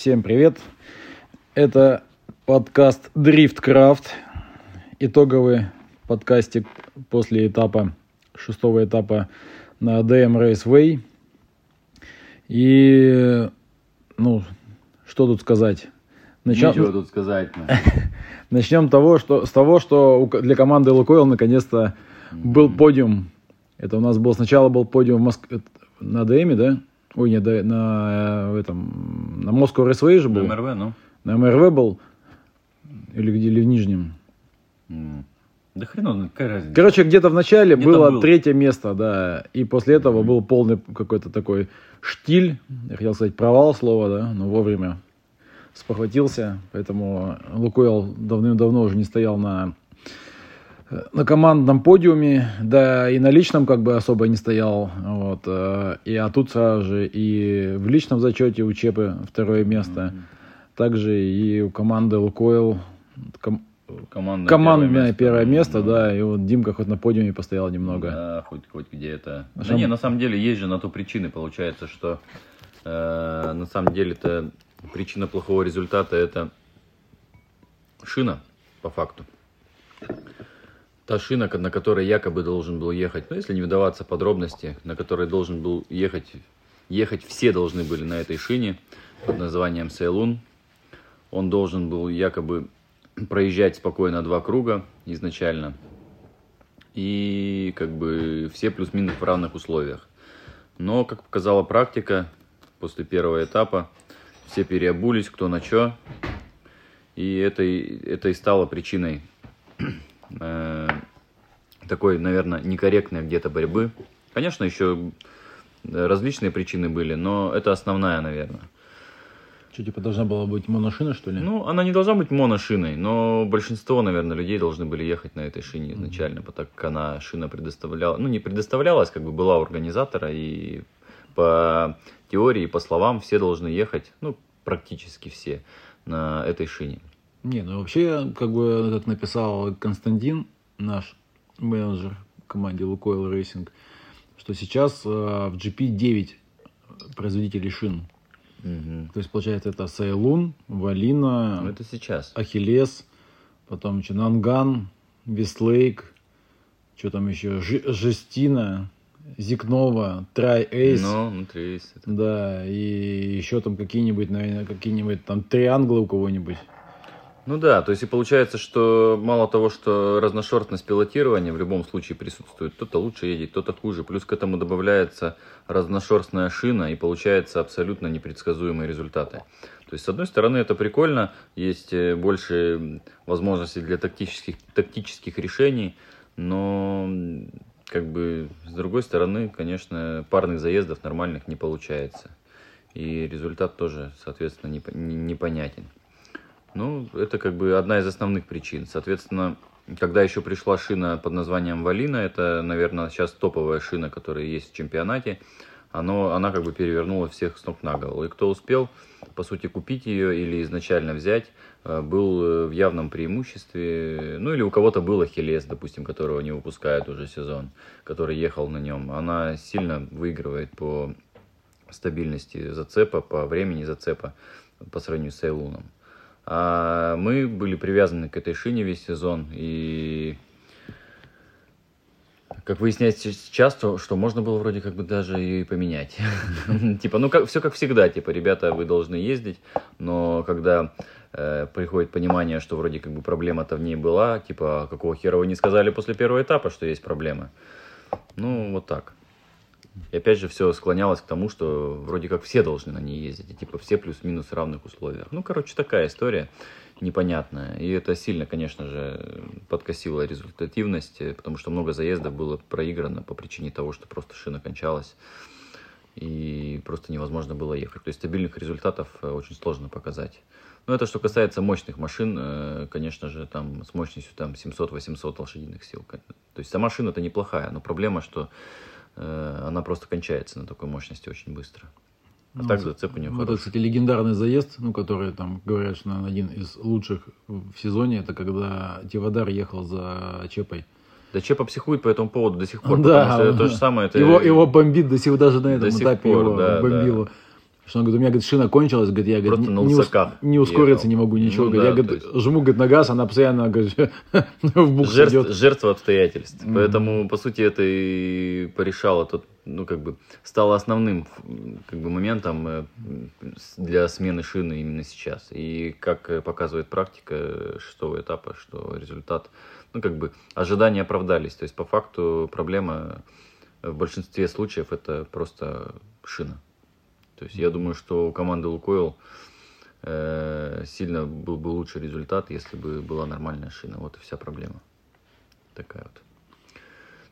Всем привет. Это подкаст Дрифткрафт. Итоговый подкастик после этапа, шестого этапа на DM Raceway. И, ну, что тут сказать? Начнем... Ничего тут сказать. Начнем того, что, с того, что для команды Лукойл наконец-то был подиум. Это у нас был сначала был подиум в Москве на ДМе, да? Ой, нет, на, на этом, на Moscow Raceway же был. На МРВ, ну. На МРВ был. Или где, или в Нижнем. Mm. Да хрен какая разница. Короче, где-то в начале где было был. третье место, да. И после этого был полный какой-то такой штиль. Я хотел сказать провал слова, да, но вовремя спохватился. Поэтому Лукойл давным-давно уже не стоял на на командном подиуме, да и на личном как бы особо не стоял. Вот. Э, и, а тут сразу же и в личном зачете у Чепы второе место. Mm-hmm. Также и у команды Лукойл ком, командное, командное первое место, первое место да. И вот Димка хоть на подиуме постоял немного. Да, хоть, хоть где это. А да не, на самом деле есть же на то причины, получается, что э, на самом деле-то причина плохого результата это шина, по факту та шина, на которой якобы должен был ехать, ну, если не вдаваться в подробности, на которой должен был ехать, ехать все должны были на этой шине под названием Сейлун. Он должен был якобы проезжать спокойно два круга изначально. И как бы все плюс-минус в равных условиях. Но, как показала практика, после первого этапа все переобулись, кто на что. И это, это и стало причиной э, такой, наверное, некорректной где-то борьбы. Конечно, еще различные причины были, но это основная, наверное. Что, типа, должна была быть моношина, что ли? Ну, она не должна быть моношиной, но большинство, наверное, людей должны были ехать на этой шине изначально, mm-hmm. так как она, шина предоставляла, ну, не предоставлялась, как бы была у организатора, и по теории, по словам, все должны ехать, ну, практически все, на этой шине. Не, ну вообще, как бы, как написал Константин, наш менеджер в команде Лукойл Racing, что сейчас э, в GP 9 производителей шин. Угу. То есть, получается, это Sailun, Valino, ну, это сейчас. Achilles, потом еще Nankang, Westlake, что там еще, Ж, Жестина, Зикнова, Трай Эйс. Ну, ну, Эйс. Да, и еще там какие-нибудь, наверное, какие-нибудь там трианглы у кого-нибудь. Ну да, то есть и получается, что мало того, что разношерстность пилотирования в любом случае присутствует, кто-то лучше едет, кто-то хуже, плюс к этому добавляется разношерстная шина и получается абсолютно непредсказуемые результаты. То есть, с одной стороны, это прикольно, есть э, больше возможностей для тактических, тактических решений, но как бы с другой стороны, конечно, парных заездов нормальных не получается. И результат тоже, соответственно, непонятен. Ну, это как бы одна из основных причин. Соответственно, когда еще пришла шина под названием Валина, это, наверное, сейчас топовая шина, которая есть в чемпионате, оно, она как бы перевернула всех с ног на голову. И кто успел, по сути, купить ее или изначально взять, э, был э, в явном преимуществе. Ну, или у кого-то был Ахиллес, допустим, которого не выпускают уже сезон, который ехал на нем. Она сильно выигрывает по стабильности зацепа, по времени зацепа по сравнению с Эйлуном. А мы были привязаны к этой шине весь сезон. И как выясняется сейчас, то, что можно было вроде как бы даже ее и поменять. Типа, ну как, все как всегда, типа, ребята, вы должны ездить, но когда э, приходит понимание, что вроде как бы проблема-то в ней была, типа, какого хера вы не сказали после первого этапа, что есть проблемы. Ну, вот так. И опять же все склонялось к тому, что вроде как все должны на ней ездить, и типа все плюс-минус в равных условиях. Ну, короче, такая история непонятная. И это сильно, конечно же, подкосило результативность, потому что много заездов было проиграно по причине того, что просто шина кончалась и просто невозможно было ехать. То есть стабильных результатов э, очень сложно показать. Но это что касается мощных машин, э, конечно же, там с мощностью там 700-800 лошадиных сил. То есть сама машина-то неплохая, но проблема, что Э, она просто кончается на такой мощности очень быстро. А ну, так зацеп у нее Вот это, кстати, легендарный заезд, ну, который там, говорят, что наверное, один из лучших в сезоне, это когда Тивадар ехал за Чепой. Да Чепа психует по этому поводу до сих пор, да, потому что это то же самое. Это... Его, его бомбит до сих даже на этом до этапе пор, его да, бомбило. Да. Что он говорит, у меня говорит, шина кончилась, говорит, я говорит, не, не, ус, не ускориться ехал. не могу ничего. Ну, говорит, да, я говорит, есть... жму говорит, на газ, она постоянно говорит, в бух Жертв, идет. Жертва обстоятельств. Mm-hmm. Поэтому, по сути, это и порешало тот, ну, как бы, стало основным как бы, моментом э, для смены шины именно сейчас. И как э, показывает практика шестого этапа, что результат, ну, как бы, ожидания оправдались. То есть, по факту, проблема в большинстве случаев это просто шина. То есть я думаю, что у команды Лукойл э, сильно был бы лучший результат, если бы была нормальная шина. Вот и вся проблема. Такая вот.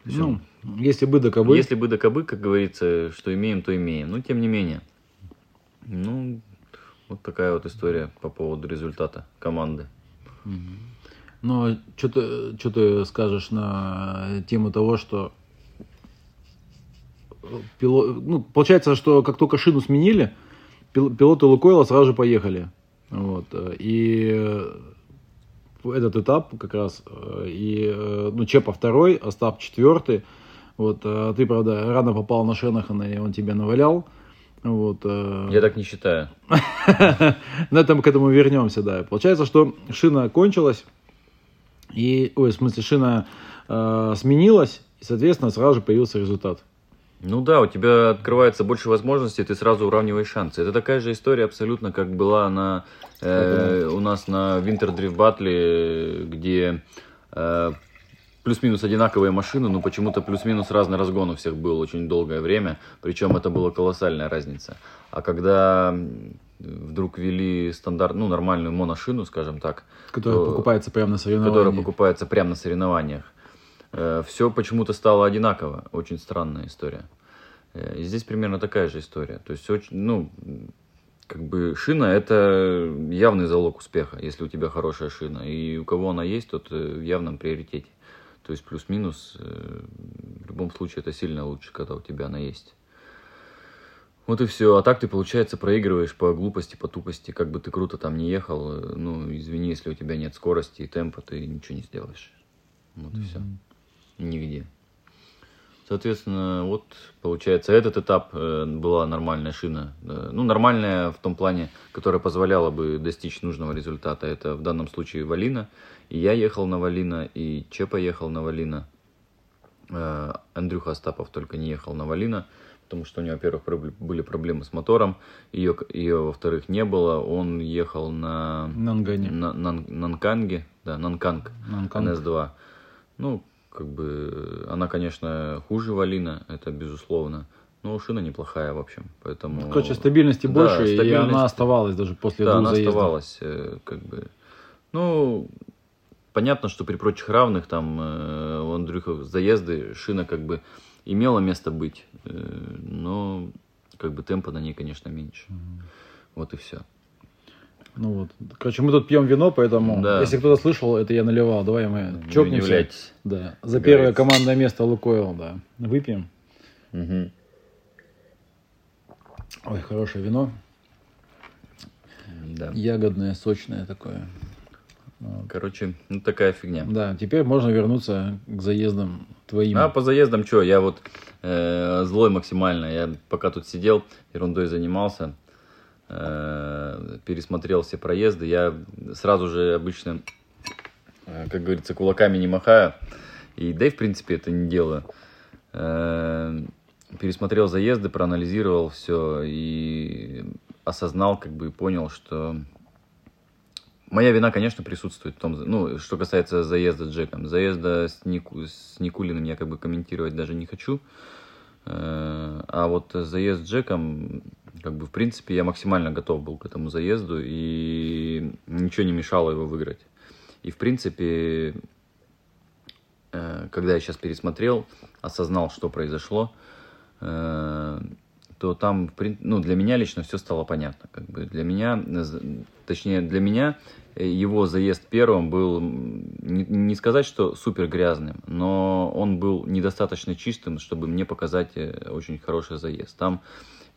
Есть, ну, если бы до кобы. Если бы до кобы, как говорится, что имеем, то имеем. Но тем не менее. Ну, вот такая вот история по поводу результата команды. Ну, что ты, что ты скажешь на тему того, что пилот, ну, получается, что как только шину сменили, пилоты Лукойла сразу же поехали. Вот. И этот этап как раз, и, ну, Чепа второй, Остап четвертый. Вот, ты, правда, рано попал на Шенахана, и он тебя навалял. Вот, Я так не считаю. На этом к этому вернемся, да. Получается, что шина кончилась, и, ой, в смысле, шина э, сменилась, и, соответственно, сразу же появился результат. Ну да, у тебя открывается больше возможностей, ты сразу уравниваешь шансы. Это такая же история абсолютно, как была на, э, у нас на Winter Drift Battle, где э, плюс-минус одинаковые машины, но почему-то плюс-минус разный разгон у всех был очень долгое время, причем это была колоссальная разница. А когда вдруг ввели стандарт, ну, нормальную моношину, скажем так. Которая то, покупается прямо на соревнованиях. Которая покупается прямо на соревнованиях Э, все почему-то стало одинаково. Очень странная история. Э, и здесь примерно такая же история. То есть, очень, ну, как бы шина это явный залог успеха, если у тебя хорошая шина. И у кого она есть, тот э, в явном приоритете. То есть плюс-минус, в любом случае это сильно лучше, когда у тебя она есть. Вот и все. А так ты, получается, проигрываешь по глупости, по тупости. Как бы ты круто там не ехал, ну, извини, если у тебя нет скорости и темпа, ты ничего не сделаешь. Вот mm-hmm. и все нигде. Соответственно, вот получается, этот этап э, была нормальная шина. Э, ну, нормальная в том плане, которая позволяла бы достичь нужного результата. Это в данном случае Валина. И я ехал на Валина, и Чепа ехал на Валина. Э, Андрюха Остапов только не ехал на Валина, потому что у него, во-первых, были проблемы с мотором, ее, ее во-вторых, не было. Он ехал на... Нангане. На, на, Нанканге, да, Нанканг, Нанканг. NS2. Ну, как бы она, конечно, хуже Валина, это безусловно. Но шина неплохая, в общем. Поэтому... Короче, стабильности больше, да, стабильность... и она оставалась даже после да, двух она заездов. оставалась, э, как бы... Ну, понятно, что при прочих равных, там, э, у Андрюха заезды, шина как бы имела место быть, э, но как бы темпа на ней, конечно, меньше. Угу. Вот и все. Ну вот. Короче, мы тут пьем вино, поэтому, да. если кто-то слышал, это я наливал. Давай мы не чокнемся. Да. За первое командное место Лукойл, да. Выпьем. Угу. Ой, хорошее вино. Да. Ягодное, сочное такое. Короче, ну такая фигня. Да, теперь можно вернуться к заездам твоим. А по заездам что? Я вот э, злой максимально. Я пока тут сидел, ерундой занимался. Э, пересмотрел все проезды, я сразу же обычно, э, как говорится, кулаками не махаю. И да и в принципе это не делаю. Э, пересмотрел заезды, проанализировал все и осознал, как бы понял, что моя вина, конечно, присутствует в том, ну, что касается заезда с Джеком. Заезда с, Нику, с Никулиным я как бы комментировать даже не хочу. А вот заезд с Джеком как бы, в принципе, я максимально готов был к этому заезду, и ничего не мешало его выиграть. И, в принципе, э, когда я сейчас пересмотрел, осознал, что произошло, э, то там, ну, для меня лично все стало понятно. Как бы для меня, точнее, для меня его заезд первым был, не, не сказать, что супер грязным, но он был недостаточно чистым, чтобы мне показать э, очень хороший заезд. Там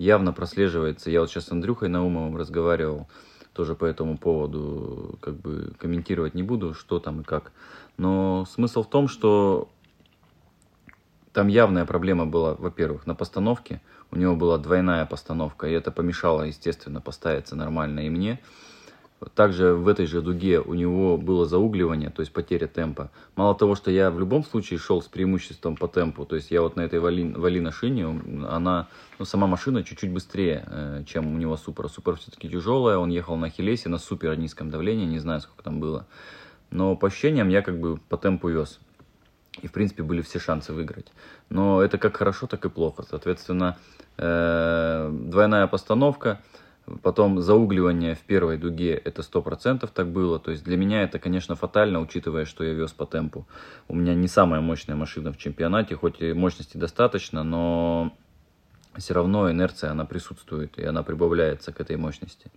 явно прослеживается. Я вот сейчас с Андрюхой Наумовым разговаривал тоже по этому поводу, как бы комментировать не буду, что там и как. Но смысл в том, что там явная проблема была, во-первых, на постановке. У него была двойная постановка, и это помешало, естественно, поставиться нормально и мне. Также в этой же дуге у него было заугливание, то есть потеря темпа. Мало того, что я в любом случае шел с преимуществом по темпу, то есть я вот на этой вали, валина шине, она, ну, сама машина чуть-чуть быстрее, э, чем у него Супер. Супер все-таки тяжелая, он ехал на Хилесе на супер низком давлении, не знаю, сколько там было. Но по ощущениям я как бы по темпу вез. И, в принципе, были все шансы выиграть. Но это как хорошо, так и плохо. Соответственно, э, двойная постановка – Потом заугливание в первой дуге, это 100% так было. То есть для меня это, конечно, фатально, учитывая, что я вез по темпу. У меня не самая мощная машина в чемпионате, хоть и мощности достаточно, но все равно инерция, она присутствует, и она прибавляется к этой мощности.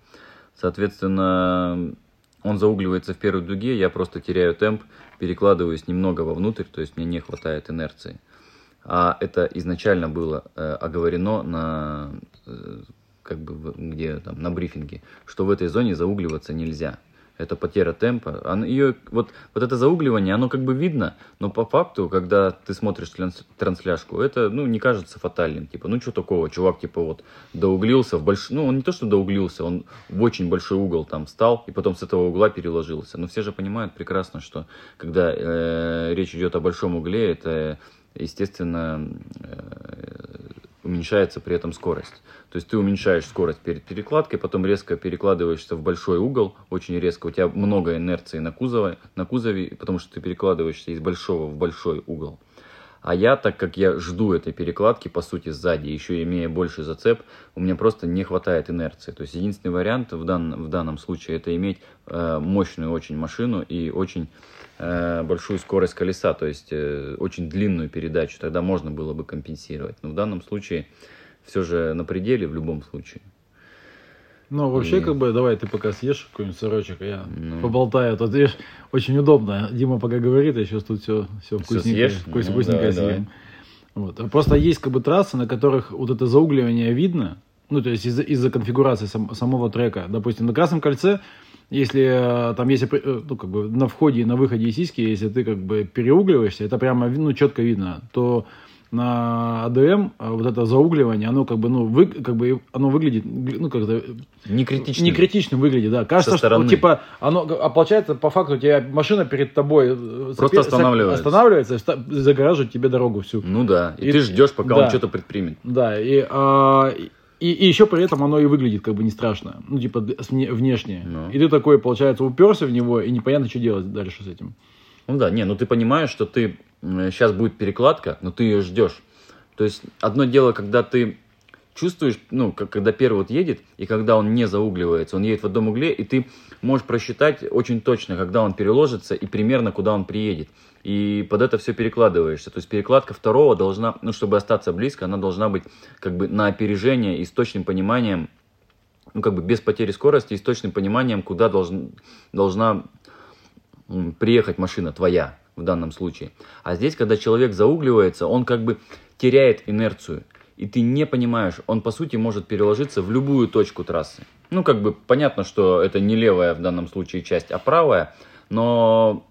Соответственно, он заугливается в первой дуге, я просто теряю темп, перекладываюсь немного вовнутрь, то есть мне не хватает инерции. А это изначально было э, оговорено на э, как бы где там на брифинге, что в этой зоне заугливаться нельзя. Это потеря темпа. Она, ее, вот, вот это заугливание, оно как бы видно, но по факту, когда ты смотришь трансляшку, это ну, не кажется фатальным. Типа, ну что такого, чувак типа вот доуглился в большой... Ну, он не то, что доуглился, он в очень большой угол там встал и потом с этого угла переложился. Но все же понимают прекрасно, что когда э, речь идет о большом угле, это, естественно, э, уменьшается при этом скорость. То есть ты уменьшаешь скорость перед перекладкой, потом резко перекладываешься в большой угол, очень резко, у тебя много инерции на кузове, на кузове потому что ты перекладываешься из большого в большой угол. А я, так как я жду этой перекладки, по сути, сзади, еще имея больше зацеп, у меня просто не хватает инерции. То есть единственный вариант в, дан, в данном случае это иметь э, мощную очень машину и очень э, большую скорость колеса, то есть э, очень длинную передачу. Тогда можно было бы компенсировать. Но в данном случае все же на пределе в любом случае. Ну, вообще, и... как бы, давай ты пока съешь какой-нибудь сырочек, а я ну... поболтаю. Тут, видишь, очень удобно. Дима пока говорит, я сейчас тут все, все вкусненькое, все вкус, ну, вкусненькое давай, съем. Давай. Вот. Просто есть как бы трассы, на которых вот это заугливание видно, ну, то есть из-за из конфигурации сам, самого трека. Допустим, на Красном кольце, если э, там есть, э, ну, как бы на входе и на выходе сиськи, если ты как бы переугливаешься, это прямо, ну, четко видно, то на АДМ а вот это заугливание, оно как бы, ну, вы, как бы, оно выглядит, ну, как-то... Не критично. Не критично выглядит, да. Кажется, что, ну, типа, оно, а получается, по факту, у тебя машина перед тобой... Э, Просто сопе... останавливается. Останавливается, загораживает тебе дорогу всю. Ну да, и, и ты ждешь, пока да, он что-то предпримет. Да, и, а, и, и еще при этом оно и выглядит как бы не страшно, ну, типа, внешне. Ну. И ты такой, получается, уперся в него, и непонятно, что делать дальше с этим. Ну да, не, ну ты понимаешь, что ты сейчас будет перекладка, но ты ее ждешь. То есть одно дело, когда ты чувствуешь, ну, как, когда первый вот едет, и когда он не заугливается, он едет в одном угле, и ты можешь просчитать очень точно, когда он переложится и примерно куда он приедет. И под это все перекладываешься. То есть перекладка второго должна, ну, чтобы остаться близко, она должна быть как бы на опережение и с точным пониманием, ну, как бы без потери скорости и с точным пониманием, куда должен, должна приехать машина твоя в данном случае. А здесь, когда человек заугливается, он как бы теряет инерцию. И ты не понимаешь, он по сути может переложиться в любую точку трассы. Ну, как бы понятно, что это не левая в данном случае часть, а правая, но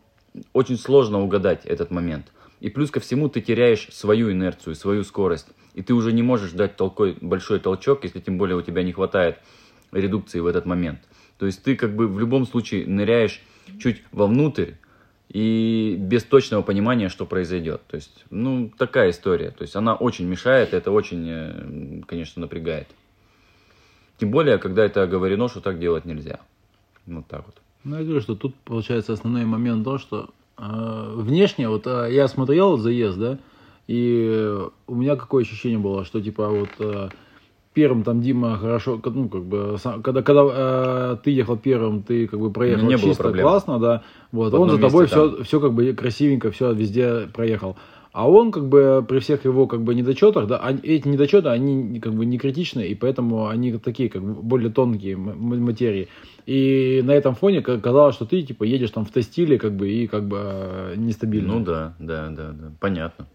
очень сложно угадать этот момент. И плюс ко всему ты теряешь свою инерцию, свою скорость. И ты уже не можешь дать толкой, большой толчок, если тем более у тебя не хватает редукции в этот момент. То есть ты как бы в любом случае ныряешь чуть вовнутрь, и без точного понимания, что произойдет. То есть, ну, такая история. То есть, она очень мешает, это очень, э, конечно, напрягает. Тем более, когда это оговорено, что так делать нельзя. Вот так вот. Ну, я говорю, что тут, получается, основной момент то, что э, внешне, вот э, я смотрел заезд, да, и у меня какое ощущение было, что, типа, вот... Э, первым там Дима хорошо, ну, как бы, когда, когда э, ты ехал первым, ты как бы проехал не чисто, было классно, да, вот, он за тобой все, все как бы красивенько, все везде проехал. А он, как бы, при всех его, как бы, недочетах, да, эти недочеты, они, как бы, не критичны, и поэтому они такие, как бы, более тонкие материи. И на этом фоне казалось, что ты, типа, едешь там в тестиле, как бы, и, как бы, э, нестабильно. Ну да, да, да, да, понятно.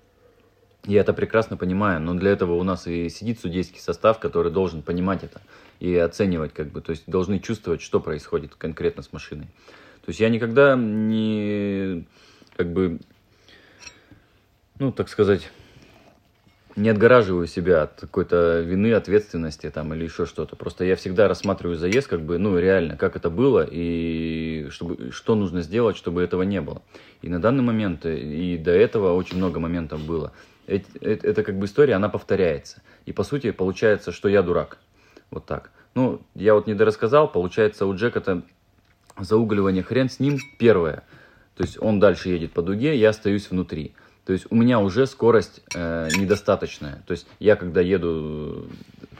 Я это прекрасно понимаю, но для этого у нас и сидит судейский состав, который должен понимать это и оценивать, как бы, то есть должны чувствовать, что происходит конкретно с машиной. То есть я никогда не, как бы, ну, так сказать, не отгораживаю себя от какой-то вины, ответственности там или еще что-то. Просто я всегда рассматриваю заезд как бы, ну, реально, как это было и чтобы, что нужно сделать, чтобы этого не было. И на данный момент, и до этого очень много моментов было. Это, как бы история, она повторяется. И по сути получается, что я дурак. Вот так. Ну, я вот не дорассказал, получается, у Джека это заугливание хрен с ним первое. То есть он дальше едет по дуге, я остаюсь внутри. То есть у меня уже скорость э, недостаточная. То есть я когда еду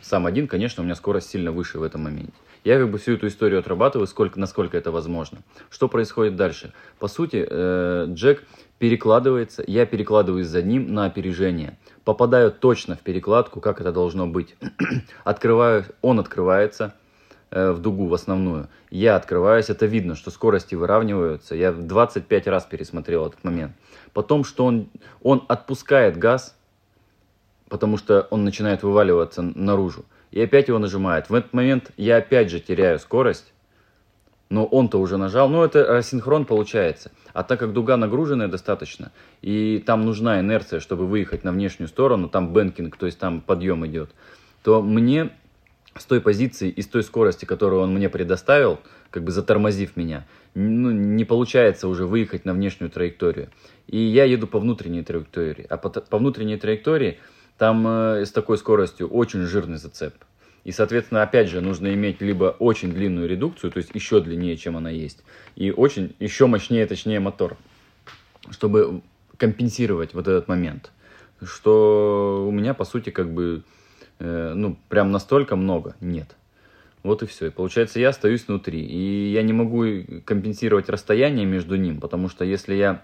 сам один, конечно, у меня скорость сильно выше в этом моменте. Я как бы всю эту историю отрабатываю, сколько, насколько это возможно. Что происходит дальше? По сути, э, Джек перекладывается, я перекладываюсь за ним на опережение. Попадаю точно в перекладку, как это должно быть. Открываю, он открывается, Э, в дугу, в основную. Я открываюсь, это видно, что скорости выравниваются. Я 25 раз пересмотрел этот момент. Потом, что он, он отпускает газ, потому что он начинает вываливаться наружу. И опять его нажимает. В этот момент я опять же теряю скорость. Но он-то уже нажал. Ну, это асинхрон получается. А так как дуга нагруженная достаточно, и там нужна инерция, чтобы выехать на внешнюю сторону, там бенкинг, то есть там подъем идет, то мне с той позиции и с той скорости, которую он мне предоставил, как бы затормозив меня, ну, не получается уже выехать на внешнюю траекторию. И я еду по внутренней траектории. А по, по внутренней траектории там э, с такой скоростью очень жирный зацеп. И, соответственно, опять же, нужно иметь либо очень длинную редукцию, то есть еще длиннее, чем она есть, и очень, еще мощнее, точнее мотор, чтобы компенсировать вот этот момент. Что у меня, по сути, как бы Э, ну, прям настолько много? Нет. Вот и все. И получается, я остаюсь внутри. И я не могу компенсировать расстояние между ним, потому что если я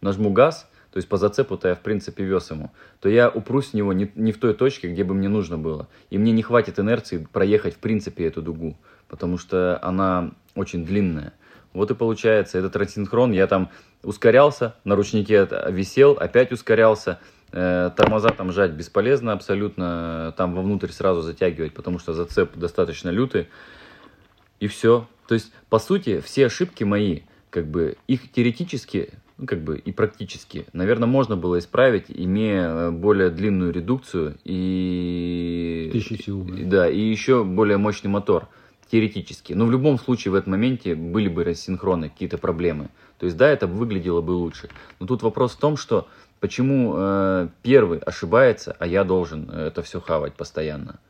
нажму газ, то есть по зацепу-то я в принципе вез ему, то я упрусь в него не, не в той точке, где бы мне нужно было. И мне не хватит инерции проехать в принципе эту дугу, потому что она очень длинная. Вот и получается, этот рассинхрон, я там ускорялся, на ручнике висел, опять ускорялся, Э, тормоза там жать бесполезно абсолютно, там вовнутрь сразу затягивать, потому что зацеп достаточно лютый. И все. То есть, по сути, все ошибки мои, как бы, их теоретически, ну, как бы, и практически, наверное, можно было исправить, имея э, более длинную редукцию и... Тысячи сил. Да, и еще более мощный мотор теоретически. Но в любом случае в этом моменте были бы рассинхроны, какие-то проблемы. То есть, да, это выглядело бы лучше. Но тут вопрос в том, что почему э, первый ошибается, а я должен это все хавать постоянно.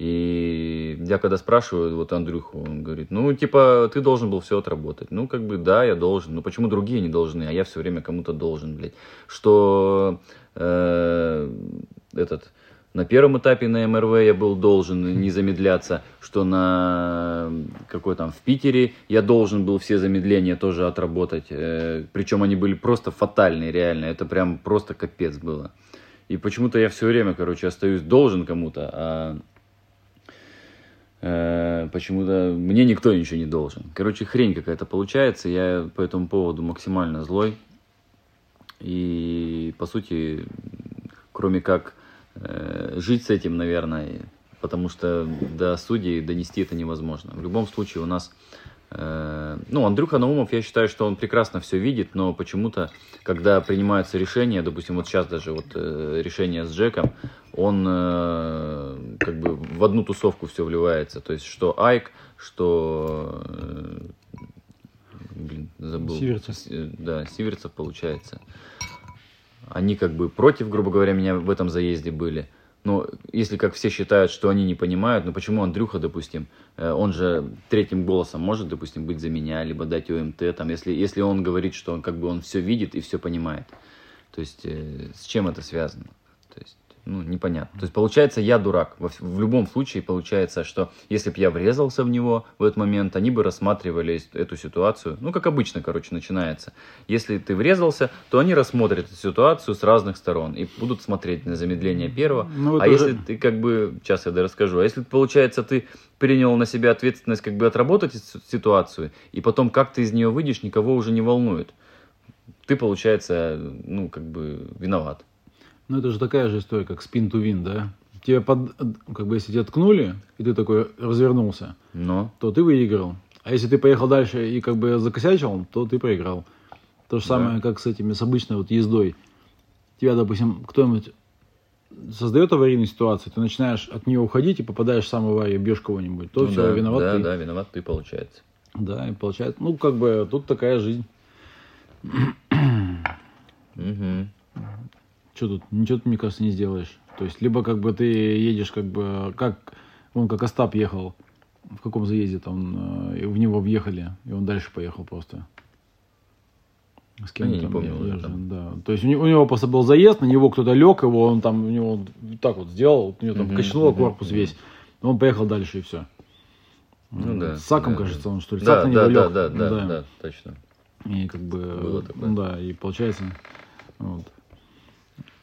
И я когда спрашиваю вот Андрюху, он говорит, ну, типа, ты должен был все отработать. Ну, как бы, да, я должен. Ну, почему другие не должны, а я все время кому-то должен, блядь. Что э, этот на первом этапе на МРВ я был должен не замедляться, что на какой там в Питере я должен был все замедления тоже отработать. Э, Причем они были просто фатальные, реально. Это прям просто капец было. И почему-то я все время, короче, остаюсь должен кому-то, а почему-то мне никто ничего не должен. Короче, хрень какая-то получается. Я по этому поводу максимально злой. И, по сути, кроме как Э, жить с этим, наверное, потому что до судей донести это невозможно. В любом случае у нас, э, ну, Андрюха Наумов, я считаю, что он прекрасно все видит, но почему-то, когда принимаются решения, допустим, вот сейчас даже вот э, решение с Джеком, он э, как бы в одну тусовку все вливается, то есть что Айк, что э, блин, забыл. Сиверцев. Да, Сиверцев получается они как бы против, грубо говоря, меня в этом заезде были. Но если как все считают, что они не понимают, ну почему Андрюха, допустим, э, он же третьим голосом может, допустим, быть за меня, либо дать ОМТ, там, если, если он говорит, что он как бы он все видит и все понимает. То есть э, с чем это связано? Ну, непонятно. То есть, получается, я дурак. В, в любом случае, получается, что если бы я врезался в него в этот момент, они бы рассматривали эту ситуацию, ну, как обычно, короче, начинается. Если ты врезался, то они рассмотрят эту ситуацию с разных сторон и будут смотреть на замедление первого. Ну, а если ты, как бы, сейчас я расскажу, а если, получается, ты принял на себя ответственность, как бы, отработать ситуацию, и потом, как ты из нее выйдешь, никого уже не волнует. Ты, получается, ну, как бы, виноват. Ну, это же такая же история, как spin to win, да? Тебе под, как бы, если тебя ткнули, и ты такой развернулся, Но. то ты выиграл. А если ты поехал дальше и как бы закосячил, то ты проиграл. То же самое, да. как с этими, с обычной вот ездой. Тебя, допустим, кто-нибудь создает аварийную ситуацию, ты начинаешь от нее уходить и попадаешь в сам аварию, бьешь кого-нибудь, то Ну все, да, виноват да, ты. да, виноват ты, получается. Да, и получается, ну, как бы, тут такая жизнь. Угу. Что тут? Ничего ты, мне кажется, не сделаешь. То есть, либо как бы ты едешь, как бы, как, он как Остап ехал, в каком заезде там, э, в него въехали, и он дальше поехал просто. С А я не помню уже ехал, там. Да. То есть у него, у него просто был заезд, на него кто-то лег, его он там, у него так вот сделал, у него там Мгм, качнуло мгм, корпус мгм. весь. Он поехал дальше и все. Ну да. С Саком, да, кажется, он что ли. Да, Сак на да, него да, лег. да, да, да, точно. И как бы... Было такое. Да, и получается... вот.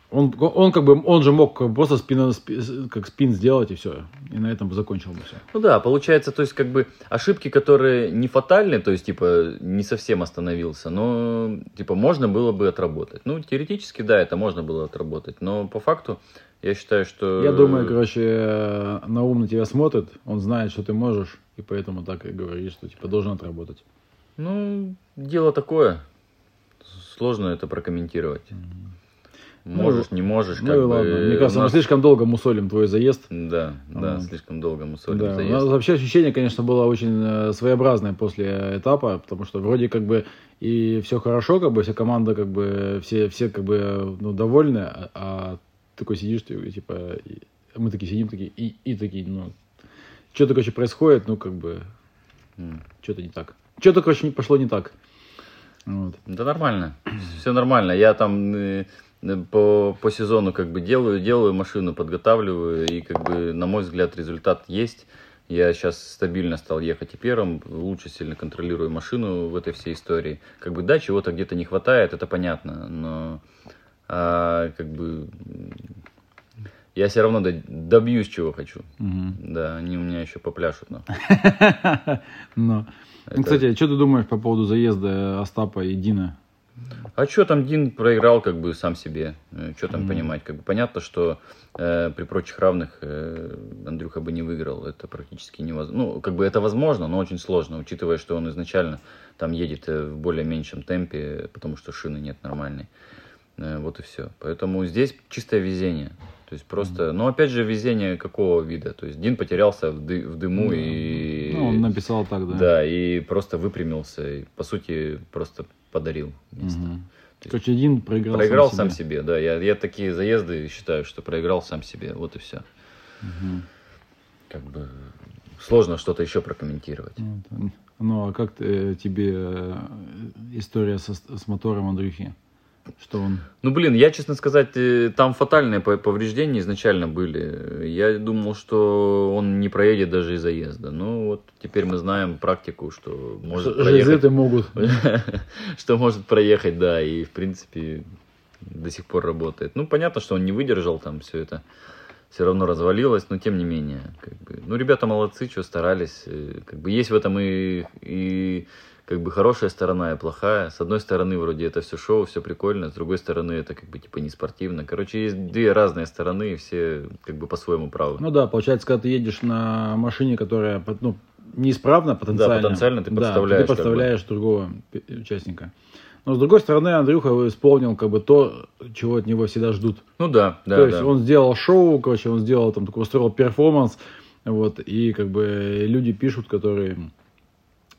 Он, он как бы, он же мог просто спин, спи- как спин сделать и все. И на этом бы закончил бы все. Ну да, получается, то есть как бы ошибки, которые не фатальны, то есть типа не совсем остановился, но типа можно было бы отработать. Ну теоретически да, это можно было отработать, но по факту я считаю, что... Я думаю, короче, э, Наум на тебя смотрит, он знает, что ты можешь, и поэтому так и говорит, что типа должен отработать. Ну, дело такое. Сложно это прокомментировать. Ну, Можешь, не можешь, Ну как и бы... ладно. Мне кажется, у мы нас- слишком долго мусолим твой заезд. Да, да, Вот. слишком долго мы солим Да, у заезд. нас вообще ощущение, конечно, было очень э, своеобразное после этапа, потому что вроде как бы и все хорошо, как бы вся команда, как бы все, все как бы ну, довольны, а, а такой сидишь, ты, типа, и мы такие сидим, такие, и, и такие, ну, что-то, короче, происходит, ну, как бы, М. что-то не так. Что-то, короче, не пошло не так. Вот. Да нормально, все нормально. Я там э, по, по сезону как бы делаю, делаю машину, подготавливаю, и как бы, на мой взгляд, результат есть. Я сейчас стабильно стал ехать и первым, лучше сильно контролирую машину в этой всей истории. Как бы, да, чего-то где-то не хватает, это понятно, но а, как бы я все равно до- добьюсь, чего хочу. Мгм. Да, они у меня еще попляшут. Но. Ну. Это- Ну, Кстати, что ты думаешь по поводу заезда Остапа и Дина? А что там Дин проиграл как бы сам себе? Что там Мгм. понимать? Как бы понятно, что э, при прочих равных э, Андрюха бы не выиграл. Это практически невозможно. Ну, как бы это возможно, но очень сложно, учитывая, что он изначально там едет э, в более меньшем темпе, потому что шины нет нормальной. Э, вот и все. Поэтому здесь чистое везение. То есть просто, но опять же везение какого вида? То есть Дин потерялся в, ды- в дыму Да. и Ну, он написал так, да. да, и просто выпрямился, и, по сути, просто подарил место. Мгм. Короче, Дин проиграл, проиграл сам сам себе. себе, да. Я, я такие заезды считаю, что проиграл сам себе. Вот и все. Мгм. Как бы сложно что-то еще прокомментировать. Вот. Ну, а как ты- тебе э, история со- с мотором Андрюхи? Что он... Ну, блин, я, честно сказать, э, там фатальные по- повреждения изначально были. Я думал, что он не проедет даже из заезда. Ну, вот теперь мы знаем практику, что может проехать. Жизеты могут. что может проехать, да, и в принципе до сих пор работает. Ну, понятно, что он не выдержал там все это, все равно развалилось, но тем не менее, как бы, ну, ребята молодцы, что старались, э, как бы есть в этом и, и как бы хорошая сторона и плохая. С одной стороны, вроде это все шоу, все прикольно, с другой стороны, это как бы типа не спортивно. Короче, есть две разные стороны, и все как бы по-своему правы. Ну да, получается, когда ты едешь на машине, которая ну, неисправна потенциально. потенциально ты да, подставляешь ты подставляешь другого пи- участника. Но с другой стороны, Андрюха исполнил как бы то, чего от него всегда ждут. Ну да, да, То есть да. он сделал шоу, короче, он сделал там такой устроил перформанс, вот, и как бы люди пишут, которые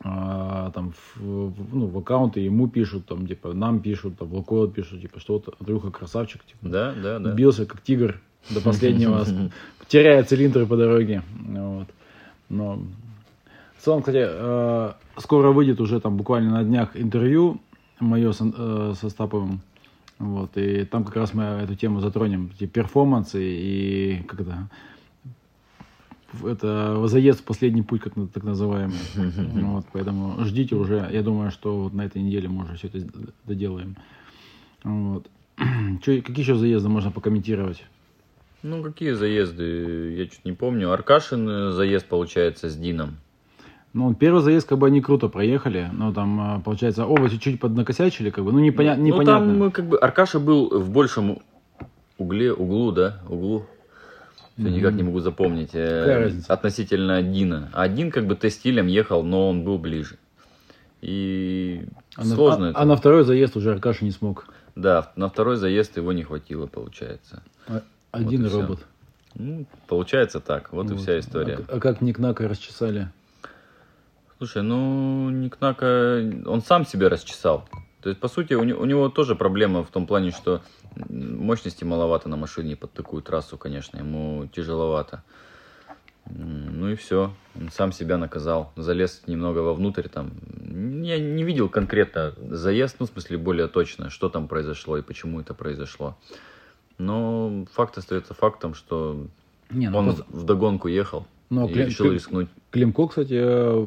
а, там в, в- ну, в аккаунты ему пишут, там, типа, нам пишут, там, Лукойл пишут, типа, что вот Андрюха красавчик, типа, Да, да, да. бился как тигр до последнего, теряя цилиндры по дороге. Вот. Но в целом, кстати, э, скоро выйдет уже там буквально на днях интервью мое с, э, со Стаповым. Вот, и там как раз мы эту тему затронем, эти перформансы и как это, в- это заезд в последний путь, как так называемый. Вот, поэтому ждите уже, я думаю, что вот на этой неделе мы уже все это доделаем. Вот. Чё, какие еще заезды можно покомментировать? Ну, какие заезды? Я чуть не помню. Аркашин э, заезд, получается, с Дином. Ну, первый заезд, как бы они круто проехали, но там, а, получается, оба чуть-чуть поднакосячили, как бы, ну, непоня- Ну, непонятно. там, э, как бы, Аркаша был в большем угле, углу, да, углу. Всё никак не могу запомнить. э, Какая? Относительно Дина. А Дин как бы тестилем ехал, но он был ближе. И А на- сложно а, это. а на второй заезд уже Аркаша не смог. Да, на второй заезд его не хватило, получается. А, Один Вот и робот. Ну, получается так, вот, и Вот. вся история. А, а как Никнака расчесали? Слушай, ну, Никнака, он сам себя расчесал. То есть, по сути, у, у него тоже проблема в том плане, что мощности маловато на машине под такую трассу, конечно, ему тяжеловато. Ну и все, он сам себя наказал, залез немного вовнутрь там. Я не видел конкретно заезд, ну, в смысле, более точно, что там произошло и почему это произошло. Но факт остается фактом, что Не, ну, он просто- в догонку ехал Но и Клим- решил рискнуть. Климко, кстати, э,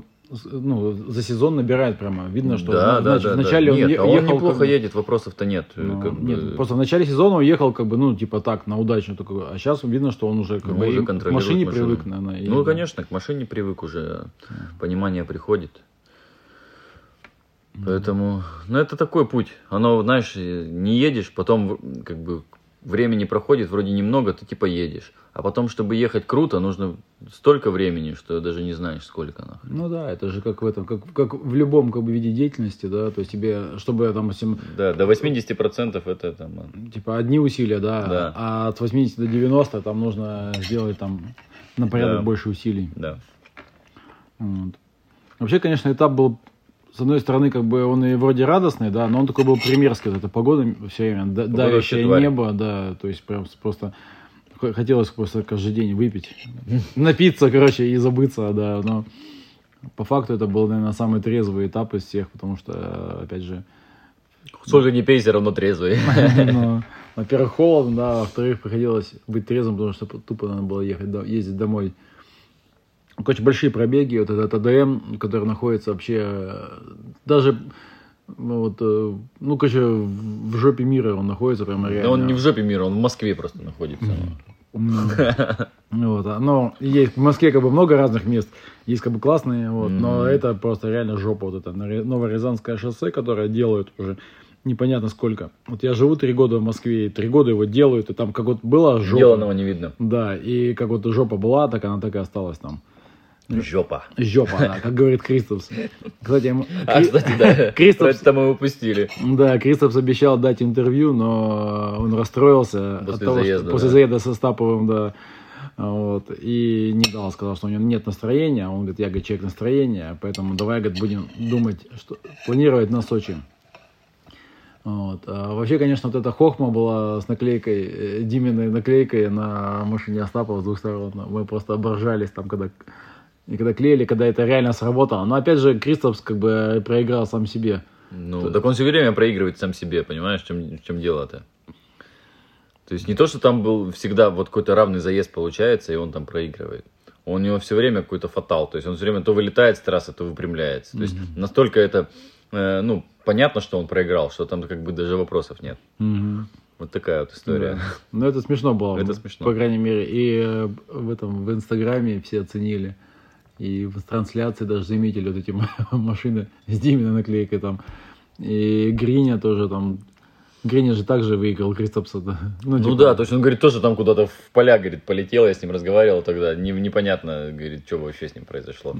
ну, за сезон набирает прямо. Видно, что да, ну, да, значит, да, вначале да. он Нет, е- а он ехал неплохо как едет, вопросов-то нет. Ну, как бы- нет, просто в начале сезона он ехал как бы, ну, типа так, на удачу такой, а сейчас видно, что он уже как Ну, бы уже к машине машину. привык, наверное. и- Ну, конечно, к машине привык уже, понимание приходит. Поэтому, ну, это такой путь. Оно, знаешь, не едешь, потом как бы времени проходит вроде немного, ты типа едешь. А потом, чтобы ехать круто, нужно столько времени, что даже не знаешь, сколько нахуй. Ну да, это же как в этом, как, как в любом как бы виде деятельности, да, то есть тебе, чтобы там, допустим, Да, до 80% это там... а, типа одни усилия, да, Да. а от 80 до 90 там нужно сделать там на порядок Да. больше усилий. Да. Вот. Вообще, конечно, этап был, с одной стороны, как бы он и вроде радостный, да, но он такой был примерский, вот эта погода все время, да- Погода давящее небо, да, то есть прям просто хотелось просто каждый день выпить, напиться, короче, и забыться, да, но по факту это был, наверное, самый трезвый этап из всех, потому что, опять же, Сколько не пей, все равно трезвый. ну, во-первых, холодно, да, во-вторых, приходилось быть трезвым, потому что тупо надо было ехать, ездить домой. Короче, большие пробеги, вот этот АДМ, который находится вообще даже ну, вот, э, ну, короче, в жопе мира он находится прямо реально. Да он не в жопе мира, он в Москве просто находится. Ну, вот, а, но есть в Москве как бы много разных мест, есть как бы классные, вот, но это просто реально жопа, вот это Новорязанское шоссе, которое делают уже непонятно сколько. Вот я живу три года в Москве, и три года его делают, и там как вот была жопа. Деланного не видно. Да, и как вот жопа была, так она так и осталась там. Жопа. Жопа, она, как говорит Кристопс. Кстати, А, кстати, да. Кристопс, Это мы упустили. да, Кристопс обещал дать интервью, но он расстроился от После того, что- заезда, после да. заезда со Стаповым, да. Вот, и не дал, сказал, что у него нет настроения. Он говорит, я, говорит, человек настроения, поэтому давай, говорит, будем думать, что планировать на Сочи. Вот. А вообще, конечно, вот эта хохма была с наклейкой, э, Диминой наклейкой на машине Остапова с двух сторон. Мы просто оборжались там, когда, и когда клеили, когда это реально сработало. Но опять же, Кристопс как бы проиграл сам себе. Ну, так он все время проигрывает сам себе, понимаешь, в чем, в чем дело-то? То есть не то, что там был всегда вот какой-то равный заезд получается, и он там проигрывает. У него все время какой-то фатал. То есть он все время то вылетает с трассы, то выпрямляется. То есть настолько это, э, ну, понятно, что он проиграл, что там как бы даже вопросов нет. Мгм. Вот такая вот история. Да. Ну, это смешно было. Это смешно. По крайней мере. И э, в этом, в Инстаграме все оценили. И в трансляции даже заметили вот эти машины с Диминой наклейкой там. И Гриня тоже там. Гриня же также выиграл Кристопса. Да. Ну типа, да, то есть он говорит, тоже там куда-то в поля, говорит, полетел, я с ним разговаривал тогда, не, непонятно, говорит, что вообще с ним произошло.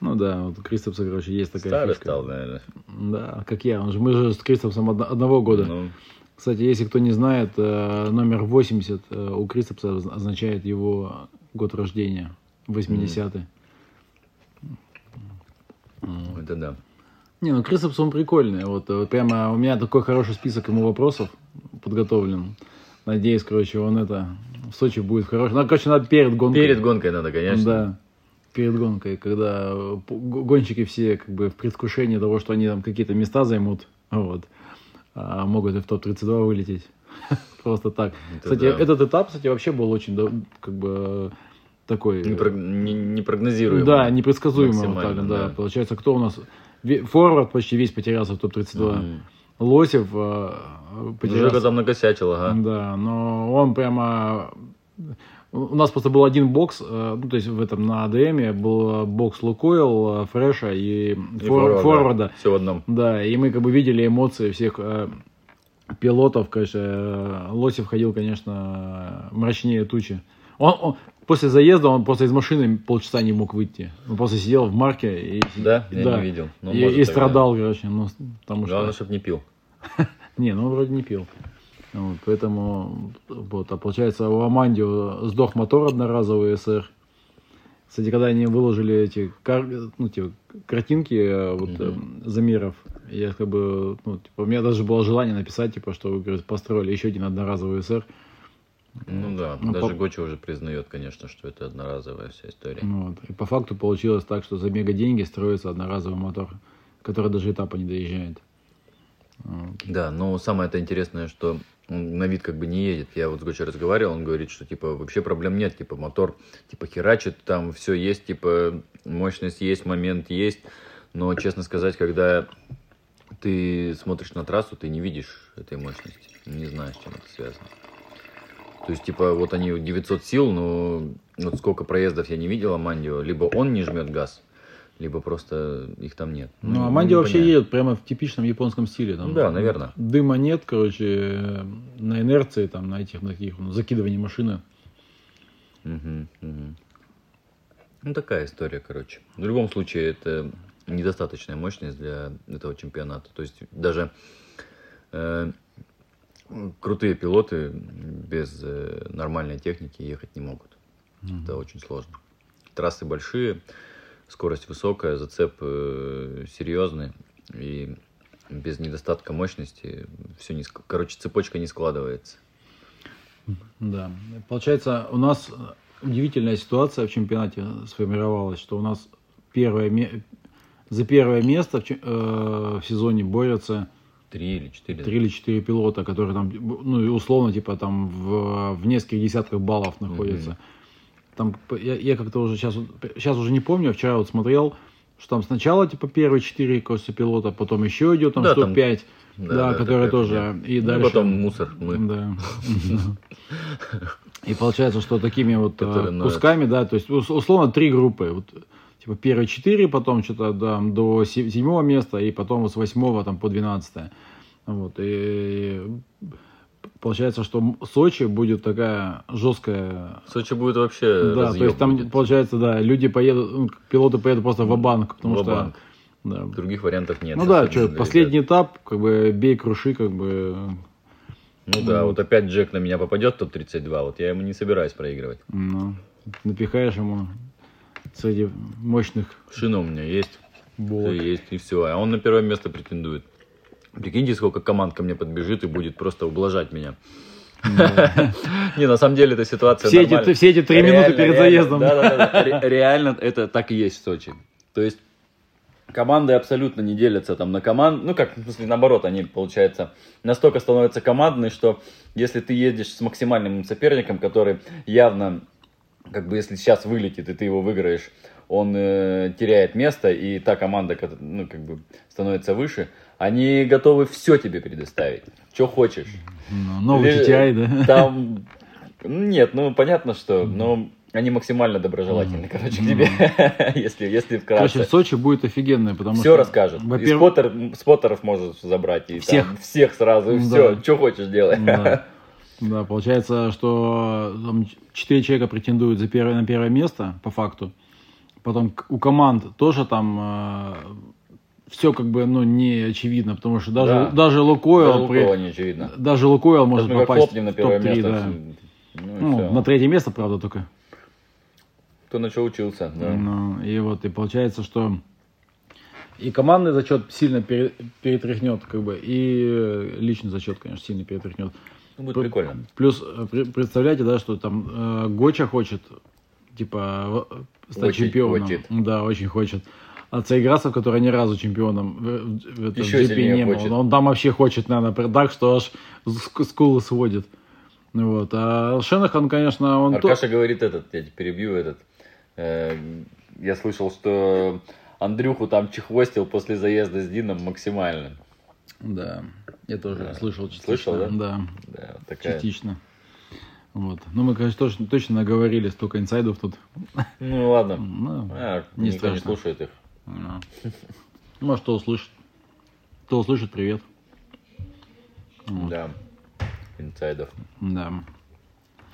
Ну да, вот у Кристопса, короче, есть такая Старый фишка. стал, наверное. Да, как я. Он же, мы же с Кристопсом одно- одного года. Ну, Кстати, если кто не знает, э, номер 80 э, у Кристопса оз- означает его год рождения. 80-й. Это да. Не, ну Крисопс он прикольный. Вот, э, прямо у меня такой хороший список ему вопросов подготовлен. Надеюсь, короче, он это в Сочи будет хороший. Ну, короче, надо перед гонкой. Перед гонкой надо, конечно. Да. Перед гонкой, когда э, гонщики все как бы в предвкушении того, что они там какие-то места займут, вот, а могут и в топ-32 вылететь. Просто так. Это Кстати, да. этот этап, кстати, вообще был очень, как бы, такой... Не, прог- не- не прогнозируемо. Да, непредсказуемо вот так, да. да. Получается, кто у нас... Форвард почти весь потерялся в топ-32. Мгм. Лосев э, потерялся. Жека там накосячил, ага. Да, но он прямо... У нас просто был один бокс, э, ну, то есть в этом на АДМе был бокс Лукойл, э, Фреша и, И фор- форварда. Все в одном. Да, и мы как бы видели эмоции всех э, пилотов, конечно. э, Лосев ходил, конечно, мрачнее тучи. Он, он- после заезда он просто из машины полчаса не мог выйти. Он просто сидел в марке и, Да? Я да. не видел. Ну, и, может, и тогда. страдал, короче. Ну, потому что... Главное, чтобы не пил. Не, ну он вроде не пил. Вот, поэтому, вот, а получается, у Амандио сдох мотор одноразовый СР. Кстати, когда они выложили эти кар... ну, типа, картинки э, вот, mm-hmm. э, замеров, я как бы, ну, типа, у меня даже было желание написать, типа, что вы говорит, построили еще один одноразовый СР. Ну да, ну, даже по... Гочи уже признает, конечно, что это одноразовая вся история. Вот. И по факту получилось так, что за мега деньги строится одноразовый мотор, который даже этапа не доезжает. Вот. Да, но самое это интересное, что он на вид как бы не едет. Я вот с Гочей разговаривал, он говорит, что типа вообще проблем нет, типа мотор типа херачит, там все есть, типа мощность есть, момент есть. Но, честно сказать, когда ты смотришь на трассу, ты не видишь этой мощности, не знаешь, чем это связано. То есть, типа, вот они 900 сил, но вот сколько проездов я не видел Амандио, либо он не жмет газ, либо просто их там нет. Ну, Манди вообще едет прямо в типичном японском стиле. Там, да, наверное. Дыма нет, короче, на инерции, там, на этих, на таких, ну, закидывании машины. Угу, угу. Ну, такая история, короче. В любом случае, это недостаточная мощность для этого чемпионата. То есть, даже э, крутые пилоты без э, нормальной техники ехать не могут. Угу. Это очень сложно. Трассы большие, скорость высокая, зацеп э, серьезный, и без недостатка мощности все не, короче, цепочка не складывается. Да, получается, у нас удивительная ситуация в чемпионате сформировалась, что у нас первое, за первое место в, э, в сезоне борются Три или четыре. Три или четыре пилота, которые там, ну, условно, типа, там в, в нескольких десятках баллов находятся. Mm-hmm. Там, я, я как-то уже сейчас, сейчас уже не помню, вчера вот смотрел, что там сначала типа первые четыре кости пилота, потом еще идет там да, 105, там, да, да, да, которые тоже, и ну, дальше. потом мусор, мы. Да. И получается, что такими вот э, кусками, да, то есть условно три группы, вот типа первые четыре, потом что-то да, до седьмого места, и потом с восьмого там по двенадцатое. Вот, и Получается, что Сочи будет такая жесткая... Сочи будет вообще Да, то есть там, будет. получается, да, люди поедут, ну, пилоты поедут просто в банк потому в что... Да. Других вариантов нет. Ну да, что, последний этап, как бы, бей, круши, как бы... Ну да, вот опять Джек на меня попадет, тот 32, вот я ему не собираюсь проигрывать. Ну, напихаешь ему среди мощных... Шина у меня есть. Вот. Все есть, и все. А он на первое место претендует. Прикиньте, сколько команд ко мне подбежит и будет просто ублажать меня. Не, на самом деле эта ситуация все эти, все эти три минуты перед заездом. Да, да, да. Реально это так и есть в Сочи. То есть команды абсолютно не делятся там на команд. Ну, как, в смысле, наоборот, они, получается, настолько становятся командные, что если ты едешь с максимальным соперником, который явно, как бы, если сейчас вылетит, и ты его выиграешь, он э, теряет место, и та команда, ну, как бы, становится выше, они готовы все тебе предоставить, что хочешь. Ну, новый Или, GTI, да? Там, нет, ну, понятно, что, но они максимально доброжелательны, mm короче, к тебе, если, если вкратце. Короче, в Сочи будет офигенное, потому все что... Все расскажут. Во-первых... И споттер, споттеров можешь забрать, и всех, там, всех сразу, и да. все, что хочешь делай. Да. Да, получается, что там четыре человека претендуют за первое, на первое место, по факту. Потом у команд тоже там э, все как бы ну, не очевидно, потому что даже, да. даже Лукойл... Даже при... не очевидно. Даже Лукойл может попасть в топ-3, да. Ну, ну на третье место, правда, только. Кто на что учился, да. Ну, и вот, и получается, что и командный зачет сильно перетряхнет, как бы, и личный зачет, конечно, сильно перетряхнет. Ну, будет П- прикольно. Плюс, э, представляете, да, что там э, Гоча хочет, типа, стать очень чемпионом. Хочет. Да, очень хочет. А Цейграсов, который ни разу чемпионом в, в этом Еще GP не был, он там вообще хочет, наверное, так, что аж скулы сводит. Вот. А Шенахан, конечно, он... Аркаша то... говорит этот, я перебью этот. Э, я слышал, что Андрюху там чехвостил после заезда с Дином максимально. Да, я тоже да. слышал частично. Слышал, да? Да, да вот такая... частично. Вот. Ну, мы, конечно, точно, точно наговорили столько инсайдов тут. Ну, ладно. Ну, а, не никто страшно. не слушает их. Ну, может, кто услышит. Кто услышит, привет. Вот. Да, инсайдов. Да.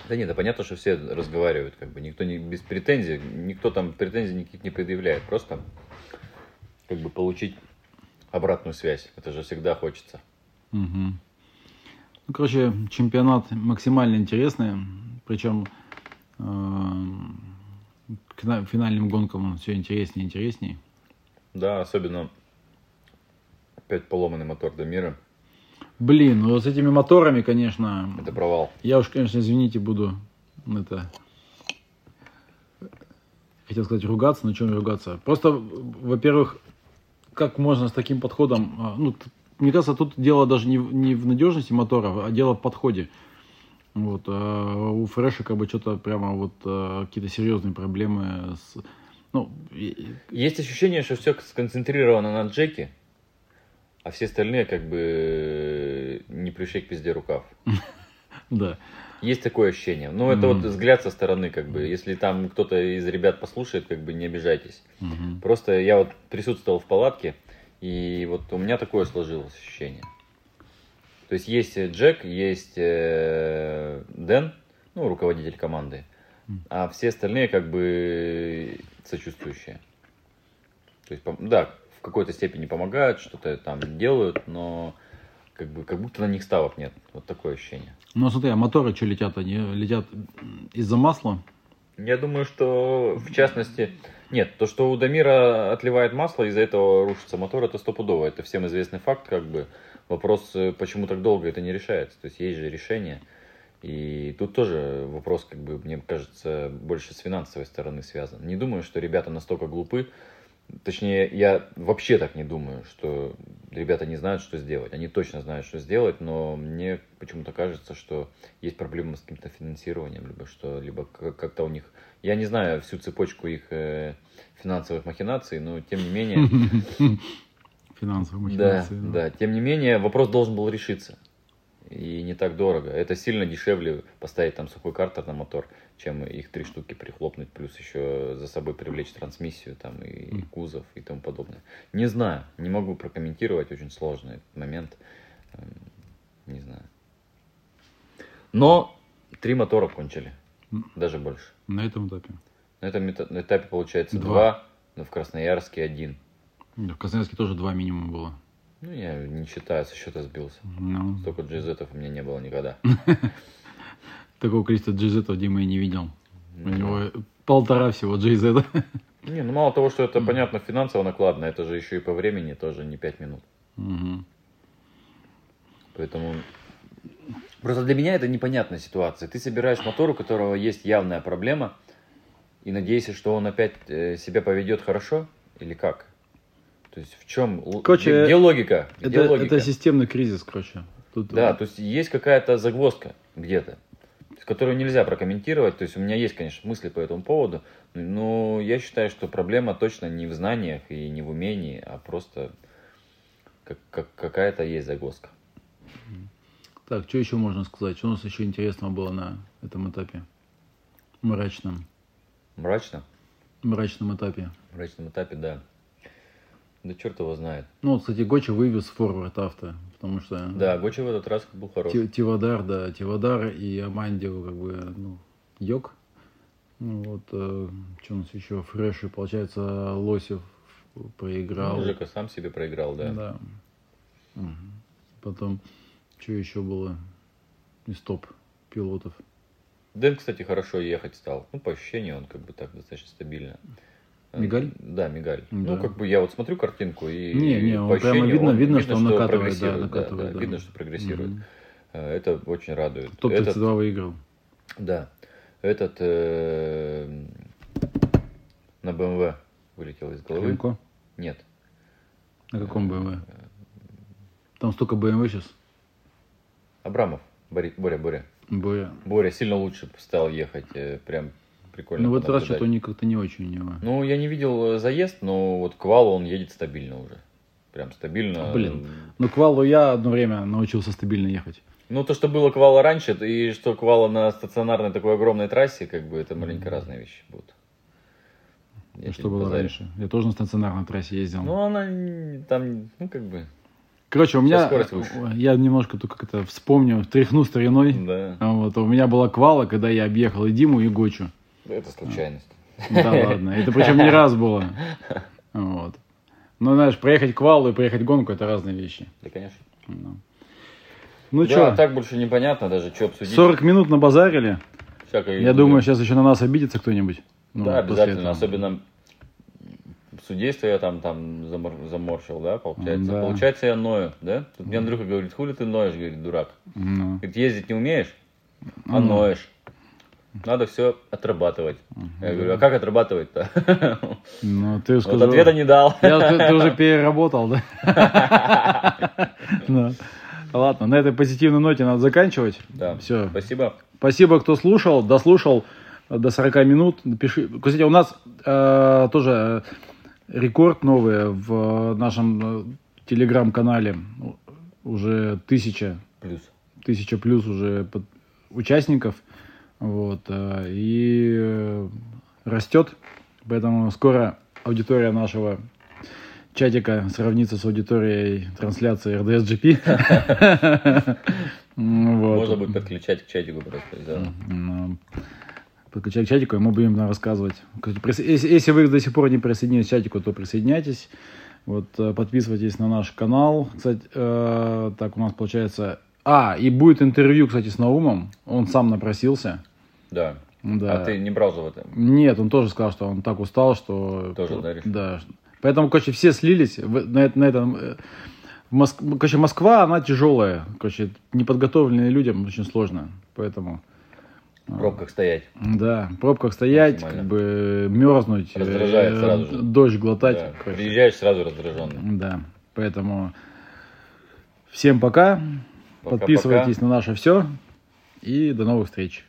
Да нет, да понятно, что все разговаривают, как бы никто не без претензий, никто там претензий никаких не предъявляет, просто как бы получить обратную связь. Это же всегда хочется. Угу. Ну, короче, чемпионат максимально интересный. Причем э, к финальным гонкам он все интереснее и интереснее. Да, особенно опять поломанный мотор до мира. Блин, ну с этими моторами, конечно... Это провал. Я уж, конечно, извините, буду это... Хотел сказать ругаться, но чем ругаться? Просто, во-первых, как можно с таким подходом... А, ну, мне кажется, тут дело даже не, не в надежности мотора, а дело в подходе. Вот, а у Фреша как бы что-то прямо вот а, какие-то серьезные проблемы с... Ну, Есть ощущение, что все сконцентрировано на Джеке, а все остальные как бы не пришли к пизде рукав. Да. Есть такое ощущение. Ну, это вот взгляд со стороны, как бы. Если там кто-то из ребят послушает, как бы не обижайтесь. Просто я вот присутствовал в палатке, и вот у меня такое сложилось ощущение. То есть есть Джек, есть э, Дэн, ну, руководитель команды, а все остальные как бы сочувствующие. То есть, да, в какой-то степени помогают, что-то там делают, но как бы как будто на них ставок нет. Вот такое ощущение. Ну, смотри, а моторы что летят? Они летят из-за масла? Я думаю, что в частности... Нет, то, что у Дамира отливает масло, из-за этого рушится мотор, это стопудово. Это всем известный факт, как бы. Вопрос, э, почему так долго это не решается. То есть есть же решение. И тут тоже вопрос, как бы, мне кажется, больше с финансовой стороны связан. Не думаю, что ребята настолько глупы, Точнее, я вообще так не думаю, что ребята не знают, что сделать. Они точно знают, что сделать, но мне почему-то кажется, что есть проблемы с каким-то финансированием, либо что, либо как-то у них... Я не знаю всю цепочку их э, финансовых махинаций, но тем не менее... Финансовых махинаций. Да, да, тем не менее, вопрос должен был решиться и не так дорого. Это сильно дешевле поставить там сухой картер на мотор, чем их три штуки прихлопнуть, плюс еще за собой привлечь трансмиссию там и кузов и тому подобное. Не знаю, не могу прокомментировать, очень сложный момент. Эм, не знаю. Но три мотора кончили, даже больше. На этом этапе? На этом этапе получается два, но в Красноярске один. В Красноярске тоже два минимум было. Ну, я не считаю, со счета сбился. Ну. Столько джизетов у меня не было никогда. Такого количества джизетов Дима и не видел. У ну него полтора всего джизета. Не, ну мало того, что это, понятно, финансово накладно, это же еще и по времени тоже не пять минут. Поэтому Просто для меня это непонятная ситуация. Ты собираешь мотор, у которого есть явная проблема, и надеешься, что он опять э, себя поведет хорошо, или как? То есть в чем, короче, где, логика? Где это, логика? это системный кризис, короче. Тут... Да, то есть есть какая-то загвоздка где-то, которую нельзя прокомментировать. То есть у меня есть, конечно, мысли по этому поводу, но я считаю, что проблема точно не в знаниях и не в умении, а просто как, как, какая-то есть загвоздка. Так, что еще можно сказать? Что у нас еще интересного было на этом этапе? Мрачном. Мрачно? Мрачном этапе. Мрачном этапе, да. Да черт его знает. Ну, кстати, Гочи вывез форвард авто, потому что... Да, Гочи в этот раз был хороший. Тивадар, да, Тивадар и Амандио, как бы, ну, Йог. Ну, вот, э, что у нас еще, Фреши, получается, Лосев проиграл. Ну, Жека сам себе проиграл, да. Да. Угу. Потом, что еще было из топ пилотов? Дэн, кстати, хорошо ехать стал. Ну, по ощущению, он как бы так достаточно стабильно. Мигаль? Да, Мигаль. Да. Ну, как бы я вот смотрю картинку и не, не, он прямо видно, он, видно, что он накатывает, да, накатывает, да, да, видно, что прогрессирует. Угу. Это очень радует. Топ-32 Этот... выиграл. Да. Этот э, на БМВ вылетел из головы. Климко? Нет. На каком БМВ? Там столько БМВ сейчас. Абрамов. Боря, Боря, Боря. Боря. Боря сильно лучше стал ехать. Э, прям прикольно. Ну, в этот раз что-то они как-то не очень у него. Ну, я не видел э, заезд, но вот к валу он едет стабильно уже. Прям стабильно. Блин, ну к валу я одно время научился стабильно ехать. Ну, то, что было к валу раньше, и что к валу на стационарной такой огромной трассе, как бы, это маленько разные вещи будут. Я что было позарю. раньше? Я тоже на стационарной трассе ездил. Ну, она там, ну, как бы... Короче, у меня, я немножко только как-то вспомню, тряхну стариной. Да. Вот, у меня была квала, когда я объехал и Диму, и Гочу. Это случайность. Да ладно, это причем не раз было. Вот. Ну, знаешь, проехать квалу и проехать гонку это разные вещи. Да, конечно. Ну. Ну да, что, так больше непонятно даже, что обсудить. 40 минут на базарили. Всякое Я думаю, сейчас еще на нас обидится кто-нибудь. Ну, да, обязательно. Особенно судейство я там, там замор- заморщил, да, получается. Да. Получается, я ною, да? Тут мне Андрюха говорит, хули ты ноешь, говорит, дурак. Ну, Говорит, ездить не умеешь, а Мгм. ноешь. Надо все отрабатывать. Я говорю, а как отрабатывать-то? ну, ты Вот сказал... ответа не дал. Я- ты, ты уже переработал, да? Да. Ладно, на этой позитивной ноте надо заканчивать. Да. Все. Спасибо. Спасибо, кто слушал, дослушал до 40 минут. Напиши. Кстати, у нас э, тоже рекорд новый в нашем э, телеграм-канале. Уже тысяча, Плюс. тысяча плюс уже под- участников. Вот. э, И э, растет. Поэтому скоро аудитория нашего чатика сравнится с аудиторией трансляции RDS-GP. Можно будет подключать к чатику просто. да. Подключай к чатику, и мы будем нам рассказывать. Если, вы до сих пор не присоединились к чатику, то присоединяйтесь. Вот, э, подписывайтесь на наш канал. Кстати, э, так у нас получается... А, и будет интервью, кстати, с Наумом. Он сам напросился. Да. Да. А ты не брал золото? Нет, он тоже сказал, что он так устал, что... Тоже, да, решил? Да. Поэтому, короче, все слились на, на этом... э, Моск- Короче, Москва, она тяжелая. Короче, неподготовленные людям очень сложно. Поэтому... В пробках стоять. Да, в пробках стоять, как бы мерзнуть, э, Раздражает сразу же. дождь глотать. Да. короче. Приезжаешь сразу раздраженный. Да, поэтому всем пока. Пока-пока. Подписывайтесь на наше все. И до новых встреч.